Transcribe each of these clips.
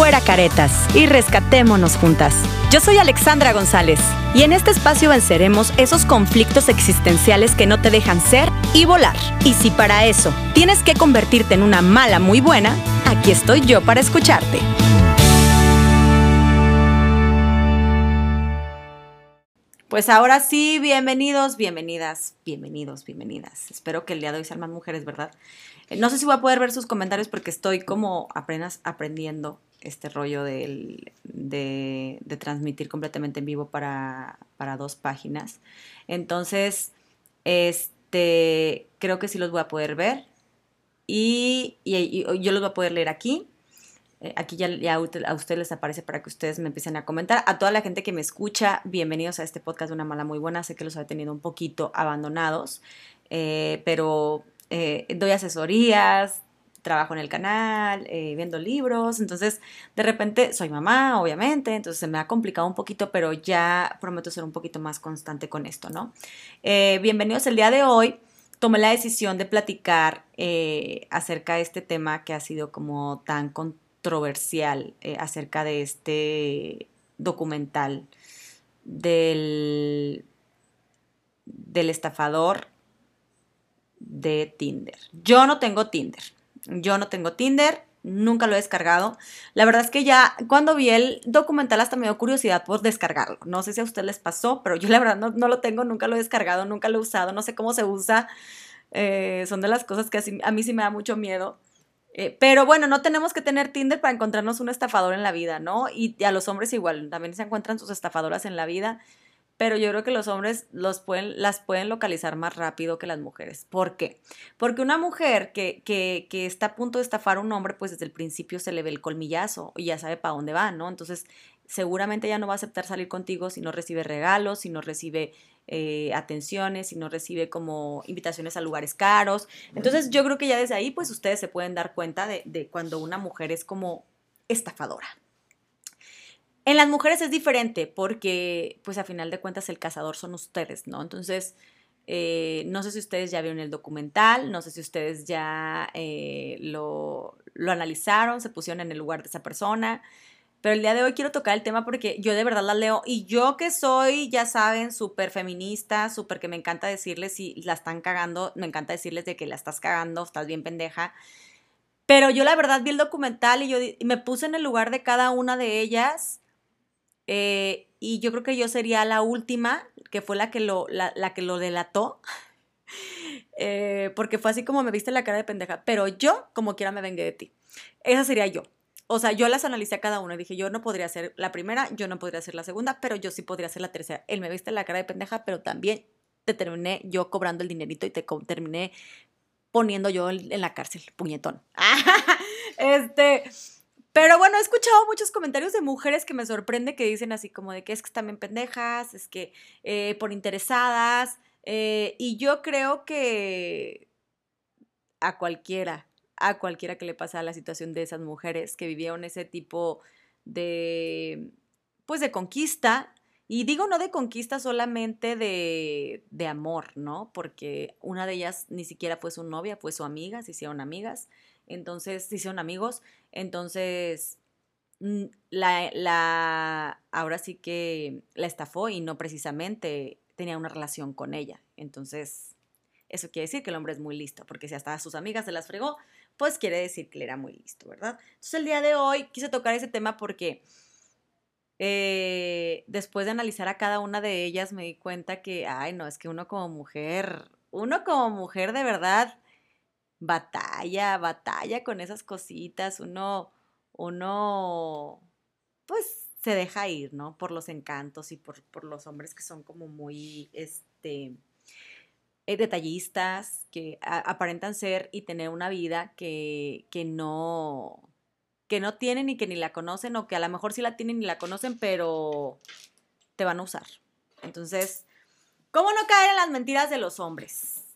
fuera caretas y rescatémonos juntas. Yo soy Alexandra González y en este espacio venceremos esos conflictos existenciales que no te dejan ser y volar. Y si para eso tienes que convertirte en una mala muy buena, aquí estoy yo para escucharte. Pues ahora sí, bienvenidos, bienvenidas, bienvenidos, bienvenidas. Espero que el día de hoy sean más mujeres, ¿verdad? No sé si voy a poder ver sus comentarios porque estoy como apenas aprendiendo este rollo de, transmitir completamente en vivo para, para, dos páginas. Entonces, este, creo que sí los voy a poder ver y, y, yo los voy a poder leer aquí. Eh, aquí ya, ya, a ustedes les aparece para que ustedes me empiecen a comentar. A toda la gente que me escucha, bienvenidos a este podcast de Una Mala Muy Buena. Sé que los he tenido un poquito abandonados, eh, pero eh, doy asesorías, trabajo en el canal, viendo libros. Entonces, de repente, soy mamá, obviamente, entonces se me ha complicado un poquito, pero ya prometo ser un poquito más constante con esto, ¿no? bienvenidos el día de hoy tomé la decisión de platicar acerca de este tema que ha sido como tan controversial eh, acerca de este documental del, del estafador de Tinder. Yo no tengo Tinder. Yo no tengo Tinder, nunca lo he descargado. La verdad es que ya cuando vi el documental hasta me dio curiosidad por descargarlo. No sé si a usted les pasó, pero yo la verdad no, lo tengo, nunca lo he descargado, nunca lo he usado, no sé cómo se usa. Eh, son de las cosas que a mí sí me da mucho miedo. Eh, pero bueno, no tenemos que tener Tinder para encontrarnos un estafador en la vida, ¿no? Y, a los hombres igual, también se encuentran sus estafadoras en la vida, pero yo creo que los hombres los pueden, las pueden localizar más rápido que las mujeres. ¿Por qué? Porque una mujer que, que, que está a punto de estafar a un hombre, pues desde el principio se le ve el colmillazo y ya sabe para dónde va, ¿no? Entonces, seguramente ya no va a aceptar salir contigo si no recibe regalos, si no recibe eh, atenciones, y no recibe como invitaciones a lugares caros. Entonces yo creo que ya desde ahí pues ustedes se pueden dar cuenta de, cuando una mujer es como estafadora. En las mujeres es diferente porque pues a final de cuentas el cazador son ustedes, ¿no? Entonces... Eh, no sé si ustedes ya vieron el documental, no sé si ustedes ya eh, lo, analizaron, se pusieron en el lugar de esa persona. Pero el día de hoy quiero tocar el tema porque yo de verdad la leo y yo que soy, ya saben, súper feminista, súper que me encanta decirles si la están cagando, me encanta decirles de que la estás cagando, estás bien pendeja. Pero yo la verdad vi el documental y yo me puse en el lugar de cada una de ellas eh, y yo creo que yo sería la última, que fue la que lo, la, que lo delató. Eh, porque fue así como me viste la cara de pendeja. Pero yo, como quiera, me vengué de ti. Esa sería yo o sea, yo las analicé a cada una dije, yo no podría ser la primera, yo no podría ser la segunda, pero yo sí podría ser la tercera. Él me viste la cara de pendeja, pero también te terminé yo cobrando el dinerito y te terminé poniendo yo en la cárcel, puñetón. este, pero bueno, he escuchado muchos comentarios de mujeres que me sorprende que dicen así como de que es que están bien pendejas, es que eh, por interesadas, eh, y yo creo que a cualquiera a cualquiera que le pasa la situación de esas mujeres que vivieron ese tipo de, pues de conquista. Y digo no de conquista solamente de, de amor, ¿no? Porque una de ellas ni siquiera fue su novia, fue su amiga, se hicieron amigas, entonces se hicieron amigos, entonces mm, la, la, ahora sí que la estafó y no precisamente tenía una relación con ella. Entonces, eso quiere decir que el hombre es muy listo, porque si hasta a sus amigas se las fregó, pues quiere decir que él era muy listo, ¿verdad? Entonces el día de hoy quise tocar ese tema porque eh, después de analizar a cada una de ellas me di cuenta que, ay, no, es que uno como mujer, uno como mujer de verdad batalla, batalla con esas cositas, uno, uno, pues se deja ir, ¿no? Por los encantos y por, por los hombres que son como muy, este, eh, detallistas, que aparentan ser y tener una vida que, que, no, que no tienen y que ni la conocen o que a lo mejor sí la tienen y la conocen, pero te van a usar. Entonces, ¿cómo no caer en las mentiras de los hombres?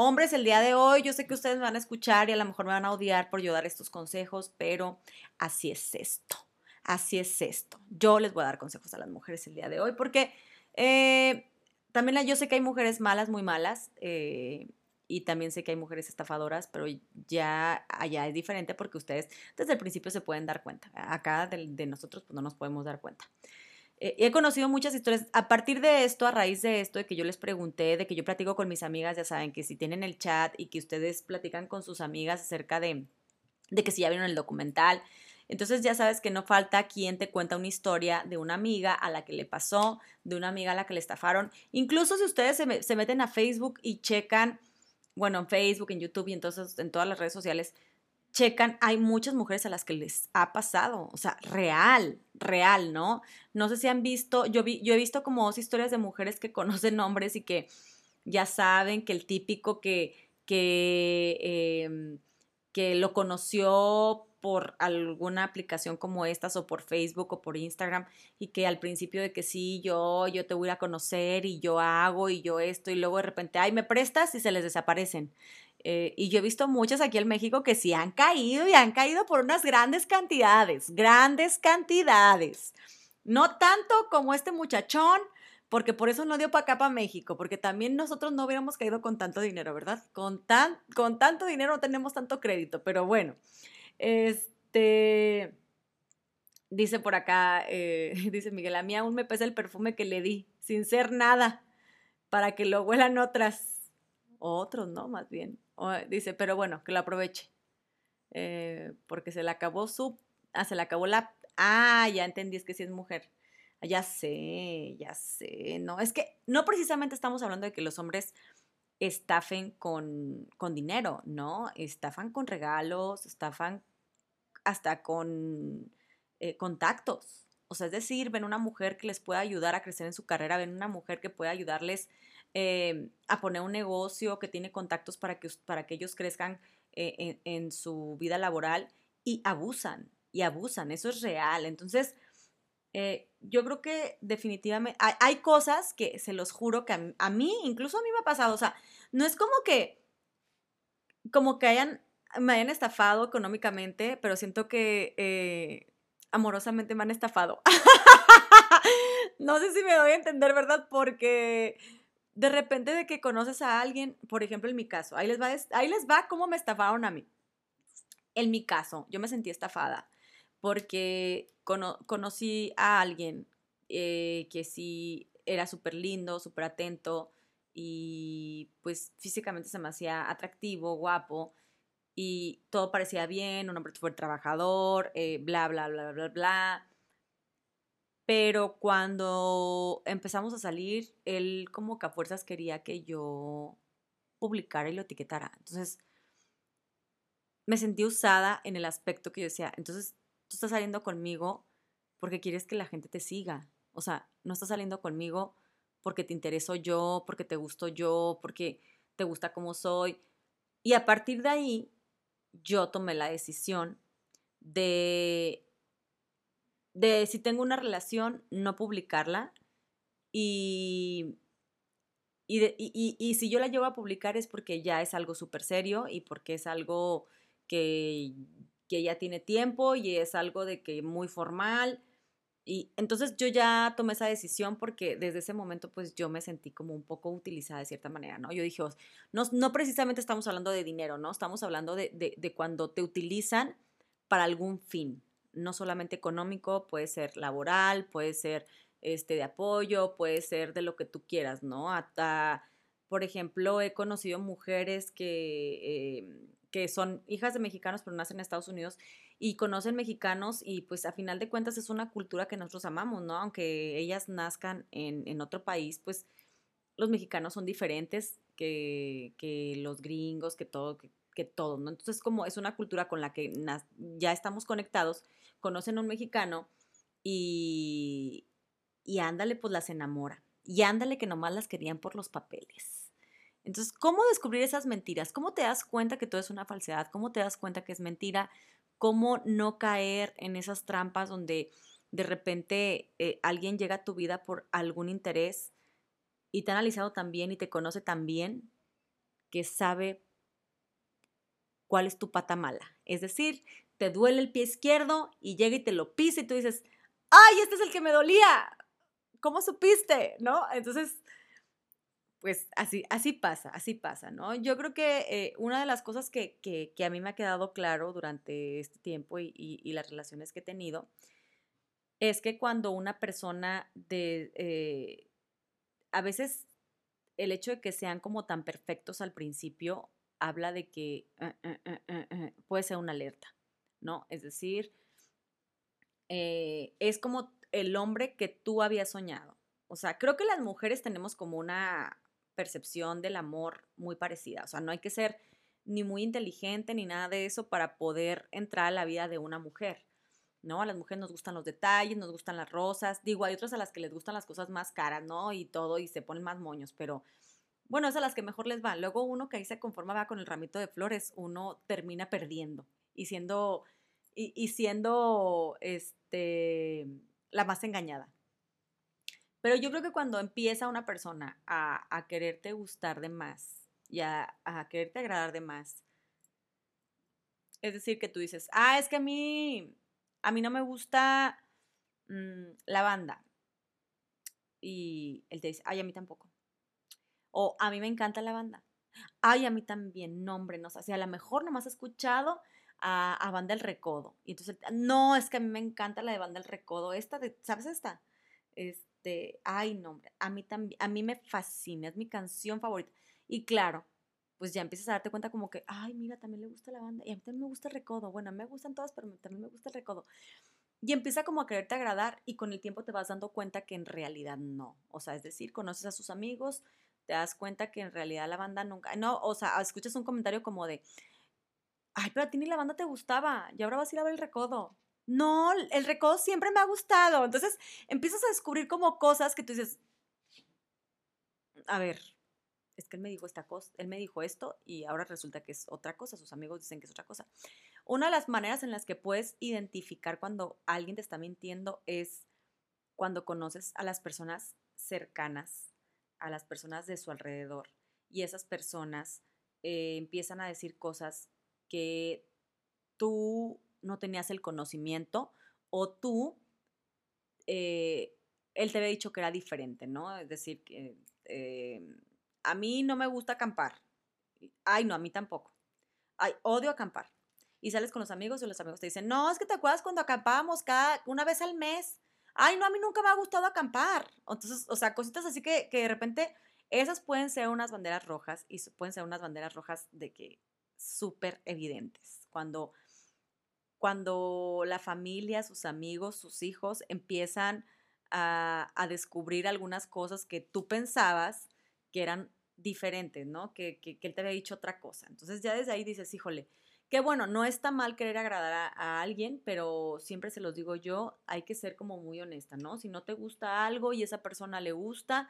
Hombres, el día de hoy, yo sé que ustedes me van a escuchar y a lo mejor me van a odiar por yo dar estos consejos, pero así es esto. Así es esto. Yo les voy a dar consejos a las mujeres el día de hoy porque eh, también yo sé que hay mujeres malas, muy malas, eh, y también sé que hay mujeres estafadoras, pero ya allá es diferente porque ustedes desde el principio se pueden dar cuenta. Acá de, nosotros pues no nos podemos dar cuenta. Eh, he conocido muchas historias. A partir de esto, a raíz de esto, de que yo les pregunté, de que yo platico con mis amigas, ya saben que si tienen el chat y que ustedes platican con sus amigas acerca de, de que si ya vieron el documental, entonces ya sabes que no falta quien te cuenta una historia de una amiga a la que le pasó, de una amiga a la que le estafaron. Incluso si ustedes se, se meten a Facebook y checan bueno, en Facebook, en YouTube y entonces en todas las redes sociales, checan, hay muchas mujeres a las que les ha pasado, o sea, real, real, ¿no? No sé si han visto, yo, vi, yo he visto como dos historias de mujeres que conocen hombres y que ya saben que el típico que, que, em, que lo conoció por alguna aplicación como estas o por Facebook o por Instagram y que al principio de que sí, yo, yo te voy a conocer y yo hago y yo esto y luego de repente, ay, me prestas y se les desaparecen. Eh, y yo he visto muchas aquí en México que sí han caído y han caído por unas grandes cantidades, grandes cantidades. No tanto como este muchachón, porque por eso no dio para acá, para México, porque también nosotros no hubiéramos caído con tanto dinero, ¿verdad? Con, tan, con tanto dinero no tenemos tanto crédito, pero bueno. Este, dice por acá, eh, dice Miguel, a mí aún me pesa el perfume que le di, sin ser nada, para que lo huelan otras, otros, ¿no? Más bien. Dice, pero bueno, que lo aproveche. Eh, porque se le acabó su, ah, se le acabó la, ah, ya entendí, es que si es mujer. Ya sé, ya sé. No, es que no precisamente estamos hablando de que los hombres estafen con, con dinero, ¿no? Estafan con regalos, estafan hasta con eh, contactos. O sea, es decir, ven una mujer que les pueda ayudar a crecer en su carrera, ven una mujer que pueda ayudarles eh, a poner un negocio, que tiene contactos para que, para que ellos crezcan eh, en, su vida laboral y abusan, y abusan, eso es real. Entonces, yo creo que definitivamente hay, cosas que se los juro que a, mí, incluso a mí me ha pasado, o sea, no es como que, como que hayan me hayan estafado económicamente, pero siento que eh, amorosamente me han estafado. no sé si me doy a entender, ¿verdad? Porque de repente de que conoces a alguien, por ejemplo, en mi caso, ahí les va, ahí les va cómo me estafaron a mí. En mi caso, yo me sentí estafada porque conocí a alguien eh, que sí era súper lindo, súper atento y pues físicamente se me hacía atractivo, guapo y todo parecía bien, un hombre fue trabajador, eh, bla, bla, bla, bla, bla. Pero cuando empezamos a salir, él como que a fuerzas quería que yo publicara y lo etiquetara. Entonces, me sentí usada en el aspecto que yo decía, entonces tú estás saliendo conmigo porque quieres que la gente te siga. O sea, no estás saliendo conmigo porque te intereso yo, porque te gusto yo, porque te gusta como soy. Y a partir de ahí, yo tomé la decisión de, de si tengo una relación, no publicarla y, y, y, si yo la llevo a publicar es porque ya es algo súper serio y porque es algo que, que ya tiene tiempo y es algo de que muy formal y entonces yo ya tomé esa decisión porque desde ese momento pues yo me sentí como un poco utilizada de cierta manera, ¿no? Yo dije, no, no precisamente estamos hablando de dinero, ¿no? Estamos hablando de, de, cuando te utilizan para algún fin, no solamente económico, puede ser laboral, puede ser este, de apoyo, puede ser de lo que tú quieras, ¿no? Hasta, por ejemplo, he conocido mujeres que, eh, que son hijas de mexicanos pero nacen en Estados Unidos y conocen mexicanos y pues a final de cuentas es una cultura que nosotros amamos, ¿no? Aunque ellas nazcan en, otro país, pues los mexicanos son diferentes que, los gringos, que todo, que, todo, ¿no? Entonces como es una cultura con la que ya estamos conectados, conocen a un mexicano y, y ándale, pues las enamora. Y ándale que nomás las querían por los papeles. Entonces, ¿cómo descubrir esas mentiras? ¿Cómo te das cuenta que todo es una falsedad? ¿Cómo te das cuenta que es mentira? Cómo no caer en esas trampas donde de repente eh, alguien llega a tu vida por algún interés y te ha analizado tan bien y te conoce tan bien que sabe cuál es tu pata mala. Es decir, te duele el pie izquierdo y llega y te lo pisa y tú dices, ¡ay, este es el que me dolía! ¿Cómo supiste? ¿No? Entonces, pues así, así pasa, así pasa, ¿no? Yo creo que eh, una de las cosas que, que, a mí me ha quedado claro durante este tiempo y, y, las relaciones que he tenido es que cuando una persona de, eh, a veces el hecho de que sean como tan perfectos al principio habla de que eh, puede ser una alerta, ¿no? Es decir, es como el hombre que tú habías soñado. O sea, creo que las mujeres tenemos como una percepción del amor muy parecida. O sea, no hay que ser ni muy inteligente ni nada de eso para poder entrar a la vida de una mujer. ¿no? A las mujeres nos gustan los detalles, nos gustan las rosas. Digo, hay otras a las que les gustan las cosas más caras, ¿no? Y todo, y se ponen más moños, pero bueno, es a las que mejor les va. Luego uno que ahí se conforma va con el ramito de flores, uno termina perdiendo y siendo, y, y siendo, este, la más engañada. Pero yo creo que cuando empieza una persona a, quererte gustar de más y a, quererte agradar de más, es decir, que tú dices, ah, es que a mí, a mí no me gusta mm, la banda. Y él te dice, ay, a mí tampoco. O a mí me encanta la banda. Ay, a mí también, no, hombre, no sé, si a lo mejor nomás he escuchado a, a, Banda El Recodo. Y entonces, no, es que a mí me encanta la de Banda El Recodo. Esta, de, ¿sabes esta? Es, ay, no, a mí también, a mí me fascina, es mi canción favorita. Y claro, pues ya empiezas a darte cuenta como que, ay, mira, también le gusta la banda y a mí también me gusta el recodo. Bueno, me gustan todas, pero también me gusta el recodo. Y empieza como a quererte agradar y con el tiempo te vas dando cuenta que en realidad no. O sea, es decir, conoces a sus amigos, te das cuenta que en realidad la banda nunca, no, o sea, escuchas un comentario como de, ay, pero a ti ni la banda te gustaba y ahora vas a ir a ver el recodo no, el recodo siempre me ha gustado. Entonces empiezas a descubrir como cosas que tú dices, a ver, es que él me dijo esta cosa, él me dijo esto y ahora resulta que es otra cosa, sus amigos dicen que es otra cosa. Una de las maneras en las que puedes identificar cuando alguien te está mintiendo es cuando conoces a las personas cercanas, a las personas de su alrededor y esas personas eh, empiezan a decir cosas que tú no tenías el conocimiento o tú, eh, él te había dicho que era diferente, ¿no? Es decir, que eh, a mí no me gusta acampar. Ay, no, a mí tampoco. Ay, odio acampar. Y sales con los amigos y los amigos te dicen, no, es que te acuerdas cuando acampábamos cada, una vez al mes. Ay, no, a mí nunca me ha gustado acampar. Entonces, o sea, cositas así que, que de repente esas pueden ser unas banderas rojas y pueden ser unas banderas rojas de que súper evidentes. Cuando cuando la familia, sus amigos, sus hijos empiezan a, descubrir algunas cosas que tú pensabas que eran diferentes, ¿no? Que, que, él te había dicho otra cosa. Entonces ya desde ahí dices, híjole, que bueno, no está mal querer agradar a, alguien, pero siempre se los digo yo, hay que ser como muy honesta, ¿no? Si no te gusta algo y esa persona le gusta,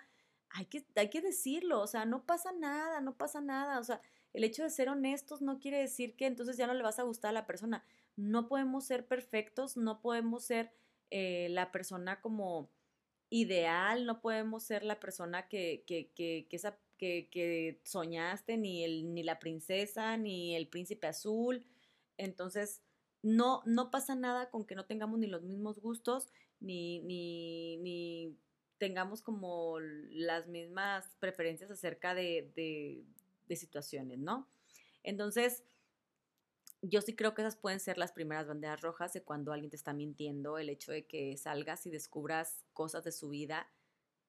hay que, hay que decirlo, o sea, no pasa nada, no pasa nada, o sea, el hecho de ser honestos no quiere decir que entonces ya no le vas a gustar a la persona no podemos ser perfectos, no podemos ser eh, la persona como ideal, no podemos ser la persona que, que, que, que, soñaste, ni, el, ni la princesa, ni el príncipe azul. Entonces, no, no pasa nada con que no tengamos ni los mismos gustos, ni, ni, ni tengamos como las mismas preferencias acerca de, de, de situaciones, ¿no? Entonces, yo sí creo que esas pueden ser las primeras banderas rojas de cuando alguien te está mintiendo, el hecho de que salgas y descubras cosas de su vida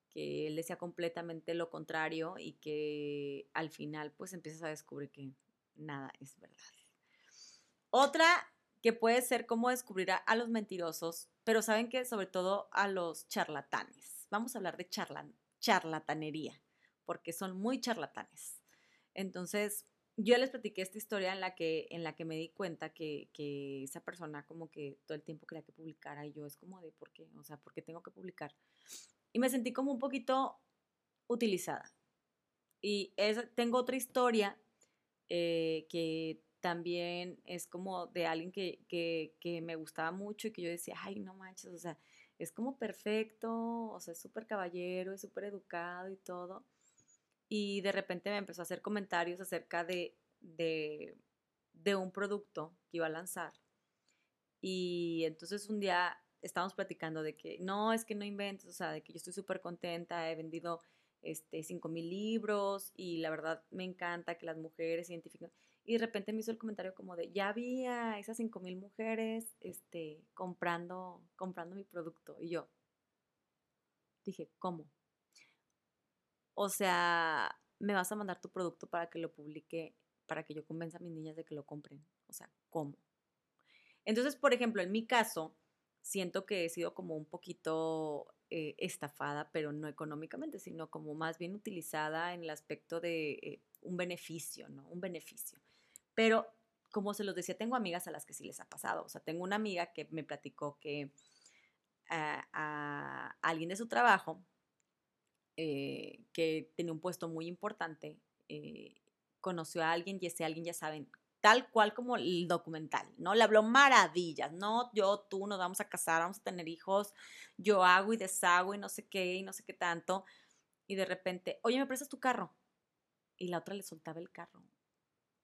que él decía completamente lo contrario y que al final pues empiezas a descubrir que nada es verdad. Otra que puede ser cómo descubrir a, los mentirosos, pero saben que sobre todo a los charlatanes. Vamos a hablar de charlatanería, porque son muy charlatanes. Entonces, yo les platiqué esta historia en la que, en la que me di cuenta que, que, esa persona como que todo el tiempo quería que publicara y yo es como de, ¿por qué? O sea, ¿por qué tengo que publicar? Y me sentí como un poquito utilizada. Y es, tengo otra historia eh, que también es como de alguien que, que, que, me gustaba mucho y que yo decía, ay, no manches, o sea, es como perfecto, o sea, es súper caballero, es súper educado y todo y de repente me empezó a hacer comentarios acerca de, de, un producto que iba a lanzar. Y entonces un día estábamos platicando de que no, es que no inventes, o sea, de que yo estoy súper contenta, he vendido este, 5 mil libros y la verdad me encanta que las mujeres identifiquen. Y de repente me hizo el comentario como de, ya había esas 5 mil mujeres este, comprando, comprando mi producto. Y yo dije, ¿cómo? O sea, me vas a mandar tu producto para que lo publique, para que yo convenza a mis niñas de que lo compren. O sea, ¿cómo? Entonces, por ejemplo, en mi caso, siento que he sido como un poquito eh, estafada, pero no económicamente, sino como más bien utilizada en el aspecto de eh, un beneficio, ¿no? Un beneficio. Pero, como se los decía, tengo amigas a las que sí les ha pasado. O sea, tengo una amiga que me platicó que a, alguien de su trabajo, eh, que tenía un puesto muy importante, conoció a alguien y ese alguien, ya saben, tal cual como el documental, ¿no? Le habló maravillas, no, yo, tú, nos vamos a casar, vamos a tener hijos, yo hago y deshago y no sé qué y no sé qué tanto. Y de repente, oye, ¿me prestas tu carro? Y la otra le soltaba el carro,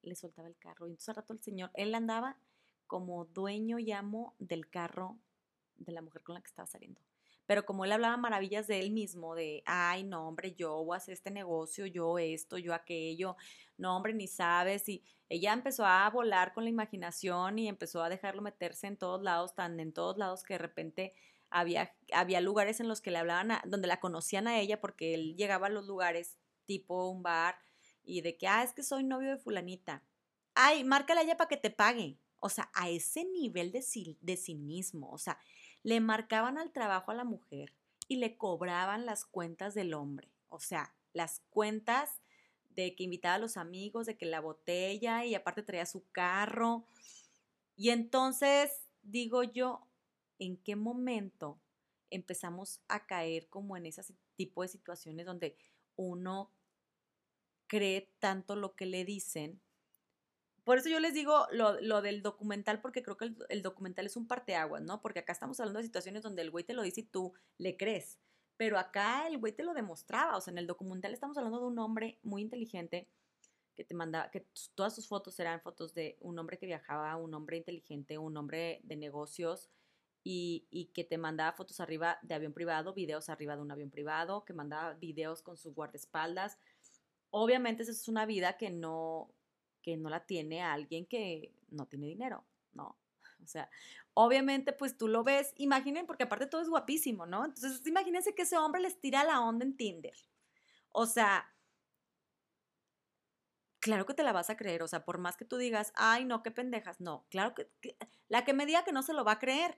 le soltaba el carro. Y entonces al rato el señor, él andaba como dueño y amo del carro de la mujer con la que estaba saliendo pero como él hablaba maravillas de él mismo, de, ay, no, hombre, yo voy a hacer este negocio, yo esto, yo aquello, no, hombre, ni sabes, y ella empezó a volar con la imaginación y empezó a dejarlo meterse en todos lados, tan en todos lados que de repente había, había lugares en los que le hablaban, donde la conocían a ella porque él llegaba a los lugares tipo un bar y de que, ah, es que soy novio de fulanita. Ay, márcala a ella para que te pague. O sea, a ese nivel de, de cinismo. O sea, le marcaban al trabajo a la mujer y le cobraban las cuentas del hombre. O sea, las cuentas de que invitaba a los amigos, de que la botella y aparte traía su carro. Y entonces digo yo, ¿en qué momento empezamos a caer como en ese tipo de situaciones donde uno cree tanto lo que le dicen por eso yo les digo lo, del documental, porque creo que el, documental es un parteaguas, ¿no? Porque acá estamos hablando de situaciones donde el güey te lo dice y tú le crees. Pero acá el güey te lo demostraba. O sea, en el documental estamos hablando de un hombre muy inteligente que te mandaba, que todas sus fotos eran fotos de un hombre que viajaba, un hombre inteligente, un hombre de negocios y, y, que te mandaba fotos arriba de avión privado, videos arriba de un avión privado, que mandaba videos con sus guardaespaldas. Obviamente esa es una vida que no, que no la tiene alguien que no tiene dinero, ¿no? O sea, obviamente pues tú lo ves, imaginen, porque aparte todo es guapísimo, ¿no? Entonces imagínense que ese hombre les tira la onda en Tinder. O sea, claro que te la vas a creer, o sea, por más que tú digas, ay, no, qué pendejas, no, claro que, la que me diga que no se lo va a creer.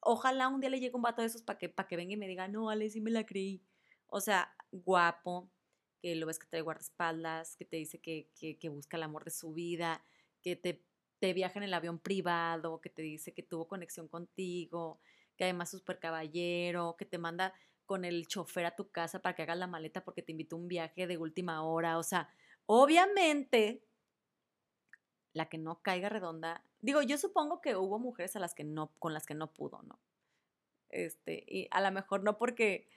Ojalá un día le llegue un vato de esos para que, que venga y me diga, no, Ale, sí me la creí. O sea, guapo, que lo ves que trae guardaespaldas, que te dice que, que, busca el amor de su vida, que te, te, viaja en el avión privado, que te dice que tuvo conexión contigo, que además es súper caballero, que te manda con el chofer a tu casa para que hagas la maleta porque te invitó a un viaje de última hora. O sea, obviamente, la que no caiga redonda. Digo, yo supongo que hubo mujeres a las que no, con las que no pudo, ¿no? Este, y a lo mejor no porque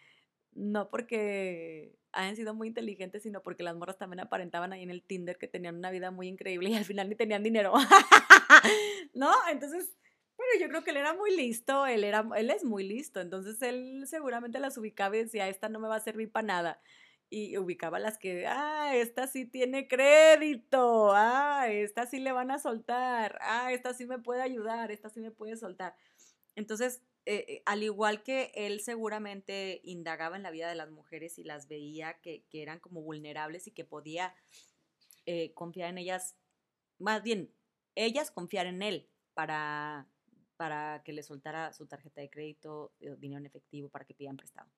no porque hayan sido muy inteligentes, sino porque las morras también aparentaban ahí en el Tinder que tenían una vida muy increíble y al final ni tenían dinero. ¿No? Entonces, bueno, yo creo que él era muy listo, él, era, él es muy listo, entonces él seguramente las ubicaba y decía, esta no me va a servir para nada. Y ubicaba las que, ah, esta sí tiene crédito, ah, esta sí le van a soltar, ah, esta sí me puede ayudar, esta sí me puede soltar. Entonces, eh, eh, al igual que él seguramente indagaba en la vida de las mujeres y las veía que, eran como vulnerables y que podía eh, confiar en ellas, más bien, ellas confiar en él para, para que le soltara su tarjeta de crédito, dinero en efectivo, para que pidan prestado.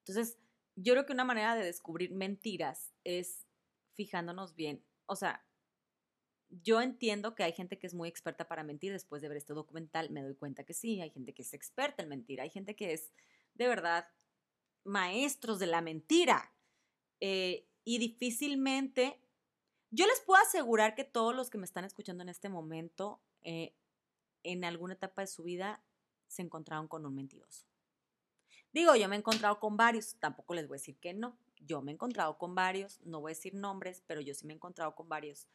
Entonces, yo creo que una manera de descubrir mentiras es fijándonos bien, o sea, yo entiendo que hay gente que es muy experta para mentir. Después de ver este documental me doy cuenta que sí, hay gente que es experta en mentir, hay gente que es de verdad maestros de la mentira. Eh, y difícilmente, yo les puedo asegurar que todos los que me están escuchando en este momento, eh, en alguna etapa de su vida, se encontraron con un mentiroso. Digo, yo me he encontrado con varios, tampoco les voy a decir que no. Yo me he encontrado con varios, no voy a decir nombres, pero yo sí me he encontrado con varios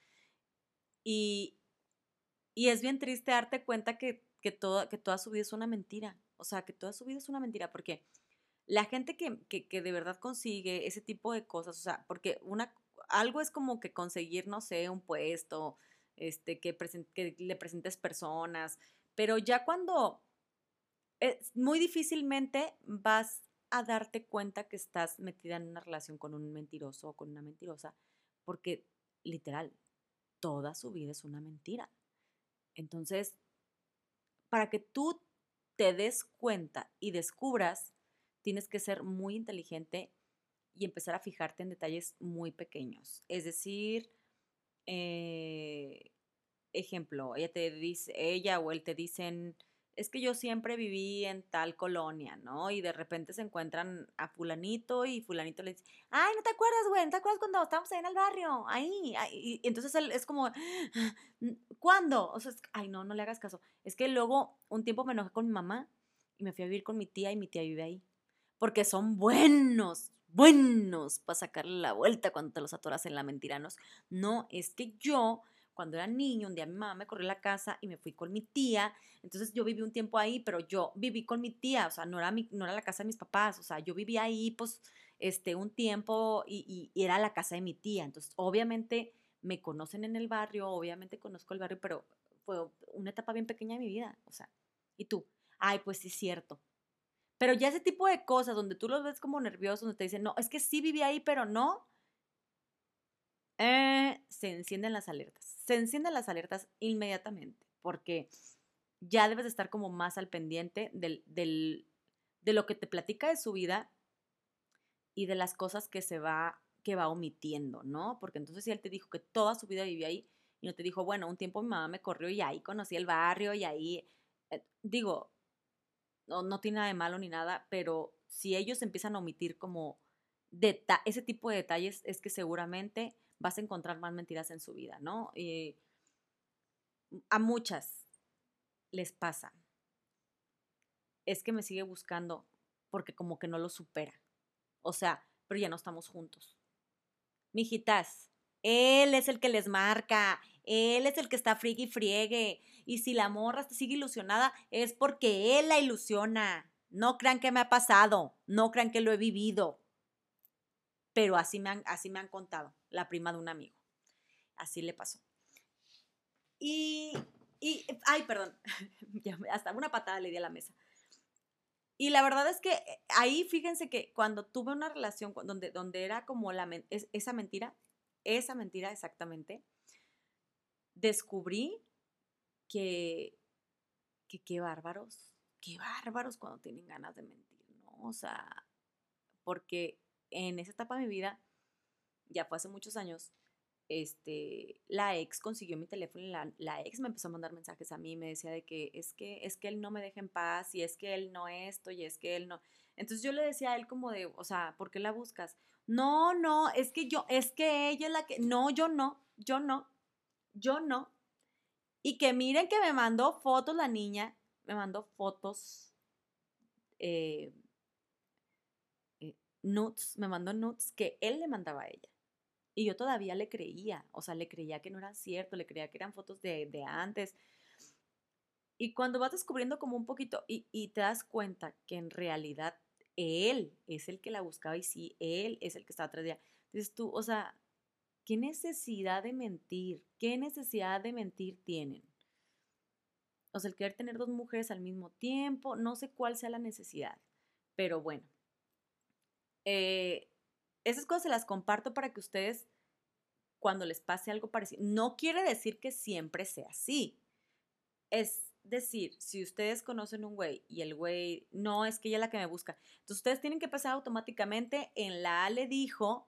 y, es bien triste darte cuenta que, que, que toda su vida es una mentira. O sea, que toda su vida es una mentira porque la gente que, que, de verdad consigue ese tipo de cosas, o sea, porque una, algo es como que conseguir, no sé, un puesto, este, que, que le presentes personas, pero ya cuando es, muy difícilmente vas a darte cuenta que estás metida en una relación con un mentiroso o con una mentirosa, porque literal, toda su vida es una mentira. Entonces, para que tú te des cuenta y descubras, tienes que ser muy inteligente y empezar a fijarte en detalles muy pequeños. Es decir, eh, ejemplo, ella te dice, ella o él te dicen, es que yo siempre viví en tal colonia, ¿no? Y de repente se encuentran a fulanito y fulanito le dice, ay, no te acuerdas, güey, te acuerdas cuando estábamos ahí en el barrio, ahí, y entonces él es como, ¿cuándo? O sea, ay, no, no le hagas caso. Es que luego un tiempo me enojé con mi mamá y me fui a vivir con mi tía y mi tía vive ahí. Porque son buenos, buenos para sacarle la vuelta cuando te los atoras en la mentiranos. No, es que yo cuando era niño, un día mi mamá me corrió la casa y me fui con mi tía. Entonces yo viví un tiempo ahí, pero yo viví con mi tía, o sea, no era, mi, no era la casa de mis papás, o sea, yo vivía ahí pues este, un tiempo y, era la casa de mi tía. Entonces, obviamente me conocen en el barrio, obviamente conozco el barrio, pero fue una etapa bien pequeña de mi vida, o sea, ¿y tú? Ay, pues sí cierto. Pero ya ese tipo de cosas donde tú los ves como nerviosos, donde te dicen, no, es que sí viví ahí, pero no, eh, se encienden las alertas. Se encienden las alertas inmediatamente porque ya debes de estar como más al pendiente de lo que te platica de su vida y de las cosas que se va, que va omitiendo, ¿no? Porque entonces si él te dijo que toda su vida vivía ahí y no te dijo, bueno, un tiempo mi mamá me corrió y ahí conocí el barrio y ahí, eh, digo, no, no tiene nada de malo ni nada, pero si ellos empiezan a omitir como ese tipo de detalles, es que seguramente vas a encontrar más mentiras en su vida, ¿no? Y a muchas les pasa. Es que me sigue buscando porque como que no lo supera. O sea, pero ya no estamos juntos. Mijitas, él es el que les marca, él es el que está friegue friegue. Y si la morra sigue ilusionada, es porque él la ilusiona. No crean que me ha pasado, no crean que lo he vivido. Pero así me han, así me han contado la prima de un amigo. Así le pasó. Y, y ay, perdón, hasta una patada le di a la mesa. Y la verdad es que eh, ahí fíjense que cuando tuve una relación donde, donde era como esa mentira, esa mentira exactamente, descubrí que, que qué bárbaros, qué bárbaros cuando tienen ganas de mentir, ¿no? O sea, porque en esa etapa de mi vida ya fue hace muchos años, este, la ex consiguió mi teléfono y la, ex me empezó a mandar mensajes a mí, me decía de que es que es que él no me deja en paz y es que él no esto y es que él no. Entonces yo le decía a él como de, o sea, ¿por qué la buscas? No, no, es que yo, es que ella es la que, no, yo no, yo no, yo no. Y que miren que me mandó fotos la niña, me mandó fotos, eh, nudes, me mandó nudes que él le mandaba a ella. Y yo todavía le creía, o sea, le creía que no era cierto, le creía que eran fotos de, de antes. Y cuando vas descubriendo como un poquito y, y, te das cuenta que en realidad él es el que la buscaba y sí, él es el que estaba atrás de ella, dices tú, o sea, ¿qué necesidad de mentir? ¿Qué necesidad de mentir tienen? O sea, el querer tener dos mujeres al mismo tiempo, no sé cuál sea la necesidad, pero bueno. Eh, esas cosas se las comparto para que ustedes, cuando les pase algo parecido, no quiere decir que siempre sea así. Es decir, si ustedes conocen un güey y el güey no es que ella es la que me busca, entonces ustedes tienen que pasar automáticamente en la A le dijo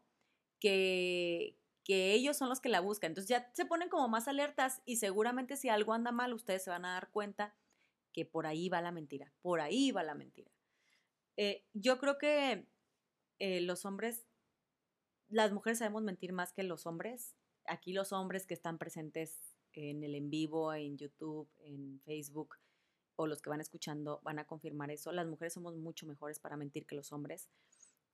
que, que ellos son los que la buscan. Entonces ya se ponen como más alertas y seguramente si algo anda mal, ustedes se van a dar cuenta que por ahí va la mentira, por ahí va la mentira. Eh, yo creo que eh, los hombres las mujeres sabemos mentir más que los hombres. Aquí los hombres que están presentes en el en vivo, en YouTube, en Facebook, o los que van escuchando van a confirmar eso. Las mujeres somos mucho mejores para mentir que los hombres.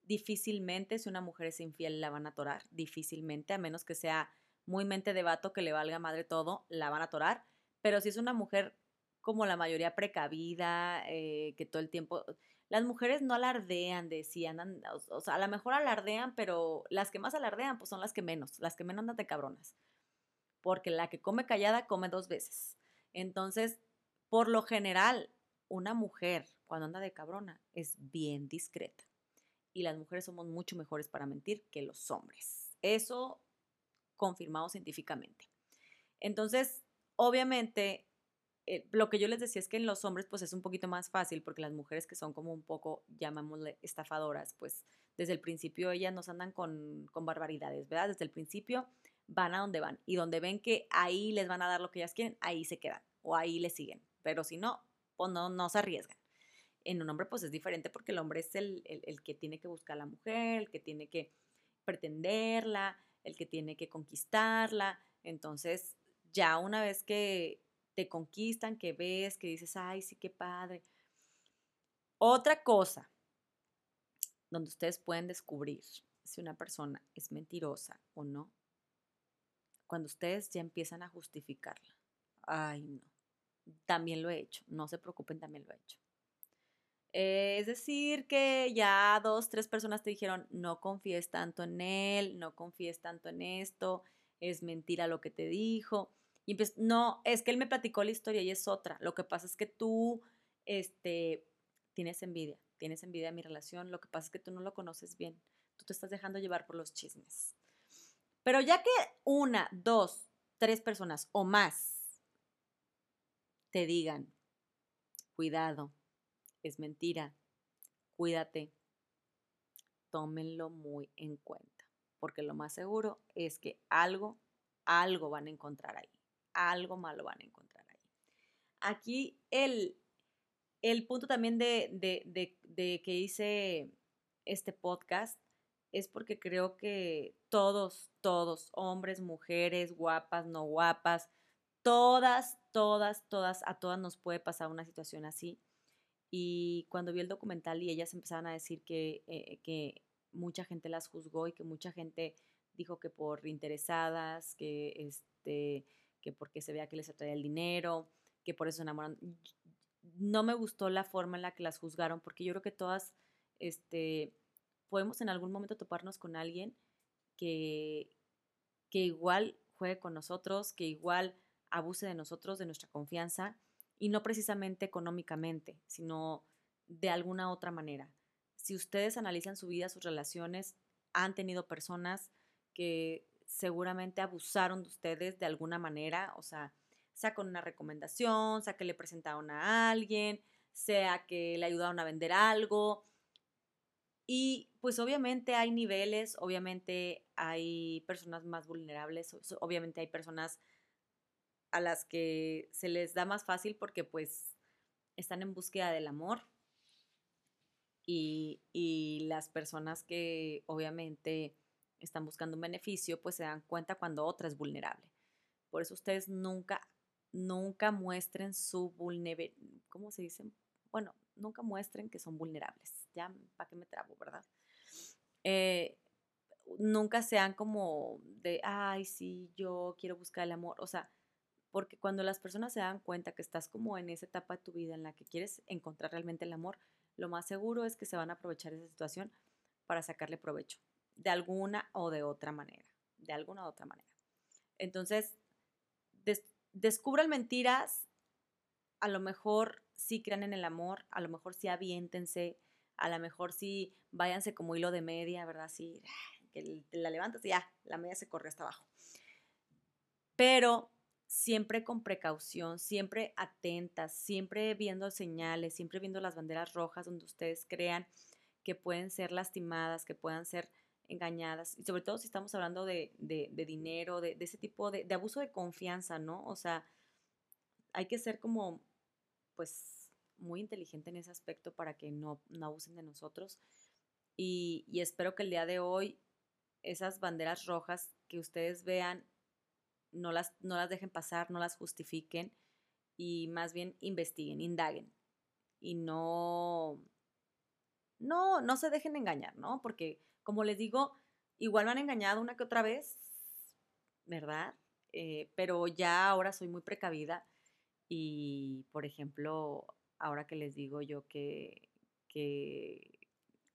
Difícilmente, si una mujer es infiel, la van a atorar. Difícilmente, a menos que sea muy mente de vato que le valga madre todo, la van a atorar. Pero si es una mujer como la mayoría precavida, eh, que todo el tiempo... Las mujeres no alardean de si andan, o, sea, a lo mejor alardean, pero las que más alardean pues son las que menos, las que menos andan de cabronas. Porque la que come callada come dos veces. Entonces, por lo general, una mujer cuando anda de cabrona es bien discreta. Y las mujeres somos mucho mejores para mentir que los hombres. Eso confirmado científicamente. Entonces, obviamente, eh, lo que yo les decía es que en los hombres pues es un poquito más fácil porque las mujeres que son como un poco, llamámosle, estafadoras, pues desde el principio ellas nos andan con, con barbaridades, ¿verdad? Desde el principio van a donde van y donde ven que ahí les van a dar lo que ellas quieren, ahí se quedan o ahí les siguen. Pero si no, pues no, no se arriesgan. En un hombre pues es diferente porque el hombre es el, el que tiene que buscar a la mujer, el que tiene que pretenderla, el que tiene que conquistarla. Entonces, ya una vez que te conquistan, que ves, que dices, ay, sí, qué padre. Otra cosa donde ustedes pueden descubrir si una persona es mentirosa o no, cuando ustedes ya empiezan a justificarla. Ay, no. También lo he hecho, no se preocupen, también lo he hecho. Eh, es decir, que ya dos, tres personas te dijeron, no confíes tanto en él, no confíes tanto en esto, es mentira lo que te dijo. Y no, es que él me platicó la historia y es otra. Lo que pasa es que tú, este, tienes envidia, tienes envidia de mi relación. Lo que pasa es que tú no lo conoces bien. Tú te estás dejando llevar por los chismes. Pero ya que una, dos, tres personas o más te digan, cuidado, es mentira, cuídate, tómenlo muy en cuenta, porque lo más seguro es que algo, algo van a encontrar ahí algo malo van a encontrar ahí. Aquí el, el punto también de, de, que hice este podcast es porque creo que todos, todos, hombres, mujeres, guapas, no guapas, todas, todas, todas, a todas nos puede pasar una situación así. Y cuando vi el documental y ellas empezaban a decir que, eh, que mucha gente las juzgó y que mucha gente dijo que por interesadas, que este, que porque se vea que les atrae el dinero, que por eso se enamoran. No me gustó la forma en la que las juzgaron, porque yo creo que todas este, podemos en algún momento toparnos con alguien que, que igual juegue con nosotros, que igual abuse de nosotros, de nuestra confianza, y no precisamente económicamente, sino de alguna otra manera. Si ustedes analizan su vida, sus relaciones, han tenido personas que seguramente abusaron de ustedes de alguna manera, o sea, sea con una recomendación, sea que le presentaron a alguien, sea que le ayudaron a vender algo. Y pues obviamente hay niveles, obviamente hay personas más vulnerables, obviamente hay personas a las que se les da más fácil porque pues están en búsqueda del amor. Y, y las personas que obviamente están buscando un beneficio, pues se dan cuenta cuando otra es vulnerable. Por eso ustedes nunca, nunca muestren su vulnerabilidad, ¿cómo se dice? Bueno, nunca muestren que son vulnerables. Ya, ¿para qué me trabo, verdad? Eh, nunca sean como de, ay, sí, yo quiero buscar el amor. O sea, porque cuando las personas se dan cuenta que estás como en esa etapa de tu vida en la que quieres encontrar realmente el amor, lo más seguro es que se van a aprovechar esa situación para sacarle provecho de alguna o de otra manera, de alguna u otra manera. Entonces, descubran mentiras, a lo mejor sí crean en el amor, a lo mejor sí aviéntense, a lo mejor sí váyanse como hilo de media, ¿verdad? Sí, que la levantas y ya, la media se corre hasta abajo. Pero siempre con precaución, siempre atentas, siempre viendo señales, siempre viendo las banderas rojas donde ustedes crean que pueden ser lastimadas, que puedan ser engañadas, y sobre todo si estamos hablando de, dinero, de, ese tipo de, abuso de confianza, ¿no? O sea, hay que ser como, pues, muy inteligente en ese aspecto para que no, no abusen de nosotros. Y, y espero que el día de hoy esas banderas rojas que ustedes vean, no las, no las dejen pasar, no las justifiquen y más bien investiguen, indaguen y no, no, no se dejen engañar, ¿no? Porque como les digo, igual me han engañado una que otra vez, ¿verdad? Eh, pero ya ahora soy muy precavida Y, por ejemplo, ahora que les digo yo que,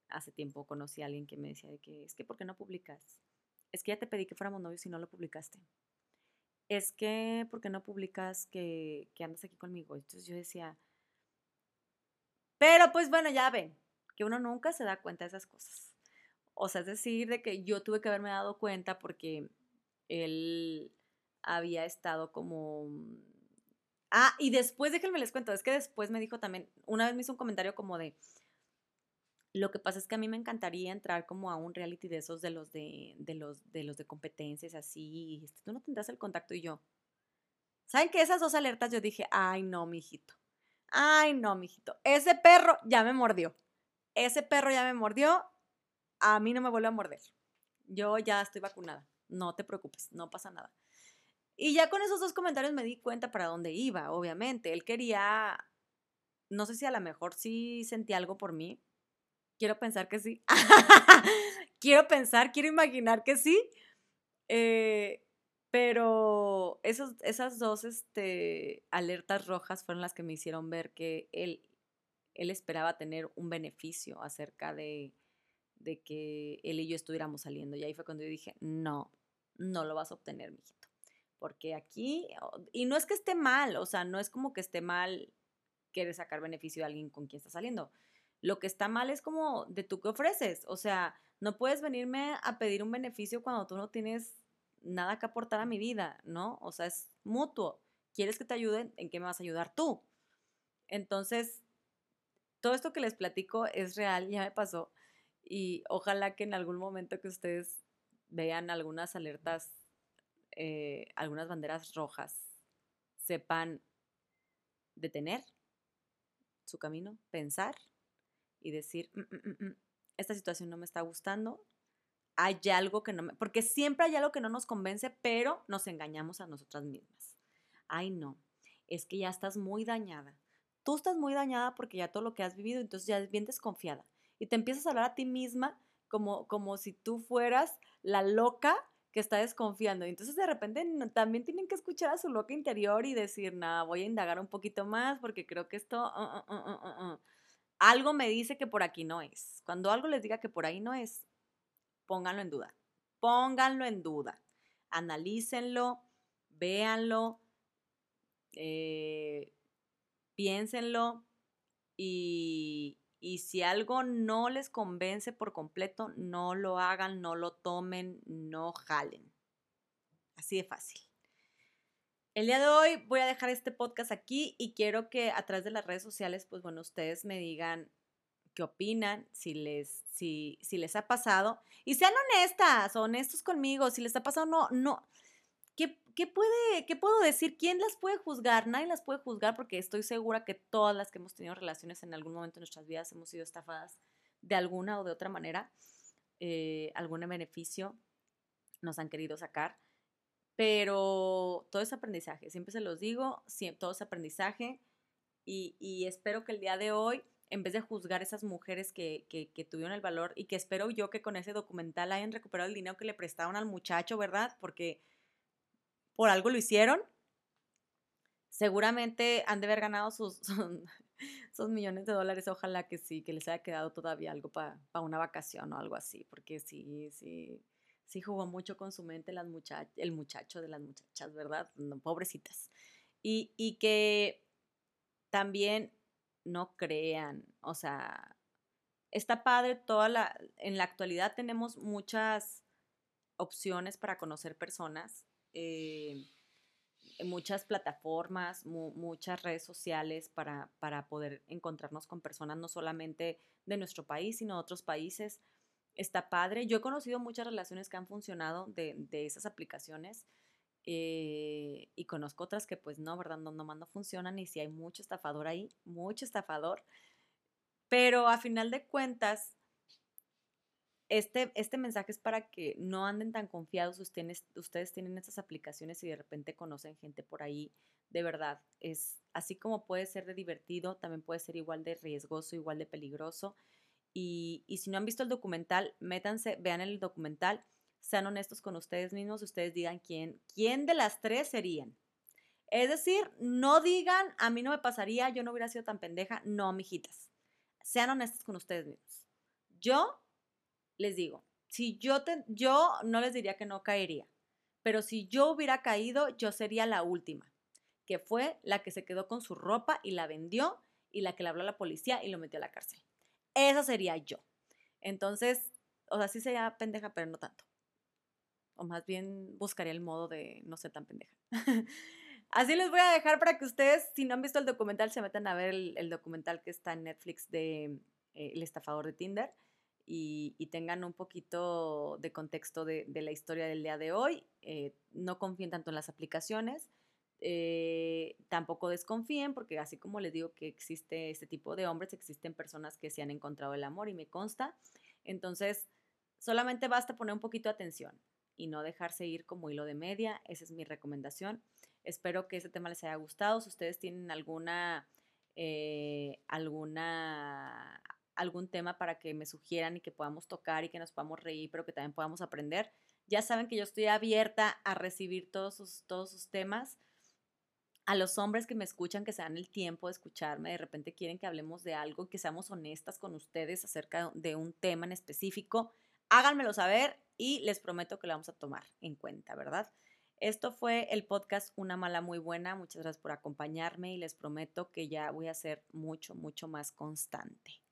hace tiempo conocí a alguien que me decía de que es que ¿por qué no publicas? Es que ya te pedí que fuéramos novios y no lo publicaste. Es que ¿por qué no publicas que, que andas aquí conmigo? Entonces yo decía, pero pues bueno, ya ven, que uno nunca se da cuenta de esas cosas. O sea, es decir, de que yo tuve que haberme dado cuenta porque él había estado como... Ah, y después déjenme les cuento, es que después me dijo también, una vez me hizo un comentario como de, lo que pasa es que a mí me encantaría entrar como a un reality de esos de los de, de los de los de competencias así, este, tú no tendrás el contacto y yo. ¿Saben que esas dos alertas yo dije, ay no, mijito. Ay no, mijito. Ese perro ya me mordió. Ese perro ya me mordió a mí no me vuelve a morder. Yo ya estoy vacunada. No te preocupes, no pasa nada. Y ya con esos dos comentarios me di cuenta para dónde iba, obviamente. Él quería, no sé si a lo mejor sí sentía algo por mí. Quiero pensar que sí. quiero pensar, quiero imaginar que sí. Eh, pero esos, esas dos este, alertas rojas fueron las que me hicieron ver que él, él esperaba tener un beneficio acerca de, de que él y yo estuviéramos saliendo. Y ahí fue cuando yo dije, no, no lo vas a obtener, mijito. Porque aquí, y no es que esté mal, o sea, no es como que esté mal querer sacar beneficio de alguien con quien está saliendo. Lo que está mal es como de tú que ofreces. O sea, no puedes venirme a pedir un beneficio cuando tú no tienes nada que aportar a mi vida, ¿no? O sea, es mutuo. ¿Quieres que te ayuden? ¿En qué me vas a ayudar tú? Entonces, todo esto que les platico es real, ya me pasó. Y ojalá que en algún momento que ustedes vean algunas alertas, eh, algunas banderas rojas, sepan detener su camino, pensar y decir, mm, mm, mm, esta situación no me está gustando, hay algo que no me, porque siempre hay algo que no nos convence, pero nos engañamos a nosotras mismas. Ay, no, es que ya estás muy dañada. Tú estás muy dañada porque ya todo lo que has vivido, entonces ya es bien desconfiada y te empiezas a hablar a ti misma como, como si tú fueras la loca que está desconfiando. Y entonces de repente también tienen que escuchar a su loca interior y decir, nada, voy a indagar un poquito más porque creo que esto, uh, uh, uh, algo me dice que por aquí no es. Cuando algo les diga que por ahí no es, pónganlo en duda. Pónganlo en duda. Analícenlo, véanlo, eh, piénsenlo y, y si algo no les convence por completo, no lo hagan, no lo tomen, no jalen. Así de fácil. El día de hoy voy a dejar este podcast aquí y quiero que a través de las redes sociales, pues bueno, ustedes me digan qué opinan, si les, si, si les ha pasado. Y sean honestas, honestos conmigo, si les ha pasado, no, no. ¿Qué, puede, ¿Qué puedo decir? ¿Quién las puede juzgar? Nadie las puede juzgar porque estoy segura que todas las que hemos tenido relaciones en algún momento de nuestras vidas hemos sido estafadas de alguna o de otra manera. Eh, algún beneficio nos han querido sacar. Pero todo es aprendizaje, siempre se los digo, todo es aprendizaje y, y, espero que el día de hoy, en vez de juzgar a esas mujeres que, que, que, tuvieron el valor y que espero yo que con ese documental hayan recuperado el dinero que le prestaron al muchacho, ¿verdad? Porque por algo lo hicieron. Seguramente han de haber ganado sus, millones de dólares, ojalá que sí, que les haya quedado todavía algo para una vacación o algo así, porque sí, sí, sí jugó mucho con su mente el muchacho de las muchachas, ¿verdad? pobrecitas. Y, y que también no crean, o sea, está padre toda la, en la actualidad tenemos muchas opciones para conocer personas eh, muchas plataformas, muchas redes sociales para, para, poder encontrarnos con personas no solamente de nuestro país, sino de otros países. Está padre. Yo he conocido muchas relaciones que han funcionado de, de esas aplicaciones eh, y conozco otras que pues no, ¿verdad? No, nomás no funcionan y si hay mucho estafador ahí, mucho estafador. Pero a final de cuentas, este, este mensaje es para que no anden tan confiados. Ustedes, ustedes tienen estas aplicaciones y de repente conocen gente por ahí. De verdad, es así como puede ser de divertido, también puede ser igual de riesgoso, igual de peligroso. Y, y si no han visto el documental, métanse, vean el documental, sean honestos con ustedes mismos, ustedes digan quién, quién de las tres serían. Es decir, no digan, a mí no me pasaría, yo no hubiera sido tan pendeja. No, mijitas. Sean honestas con ustedes mismos. Yo les digo, si yo, te, yo no les diría que no caería, pero si yo hubiera caído, yo sería la última, que fue la que se quedó con su ropa y la vendió y la que le habló a la policía y lo metió a la cárcel. Esa sería yo. Entonces, o sea, sí sería pendeja, pero no tanto. O más bien buscaría el modo de no ser tan pendeja. Así les voy a dejar para que ustedes, si no han visto el documental, se metan a ver el, documental que está en Netflix de eh, El estafador de Tinder y, tengan un poquito de contexto de, la historia del día de hoy. Eh, no confíen tanto en las aplicaciones. Eh, tampoco desconfíen porque así como les digo que existe este tipo de hombres, existen personas que se han encontrado el amor y me consta. Entonces, solamente basta poner un poquito de atención y no dejarse ir como hilo de media. Esa es mi recomendación. Espero que este tema les haya gustado. Si ustedes tienen alguna, eh, alguna, algún tema para que me sugieran y que podamos tocar y que nos podamos reír, pero que también podamos aprender, ya saben que yo estoy abierta a recibir todos sus, todos sus temas. A los hombres que me escuchan, que se dan el tiempo de escucharme, de repente quieren que hablemos de algo, que seamos honestas con ustedes acerca de un tema en específico, háganmelo saber y les prometo que lo vamos a tomar en cuenta, ¿verdad? Esto fue el podcast Una mala muy buena. Muchas gracias por acompañarme y les prometo que ya voy a ser mucho, mucho más constante.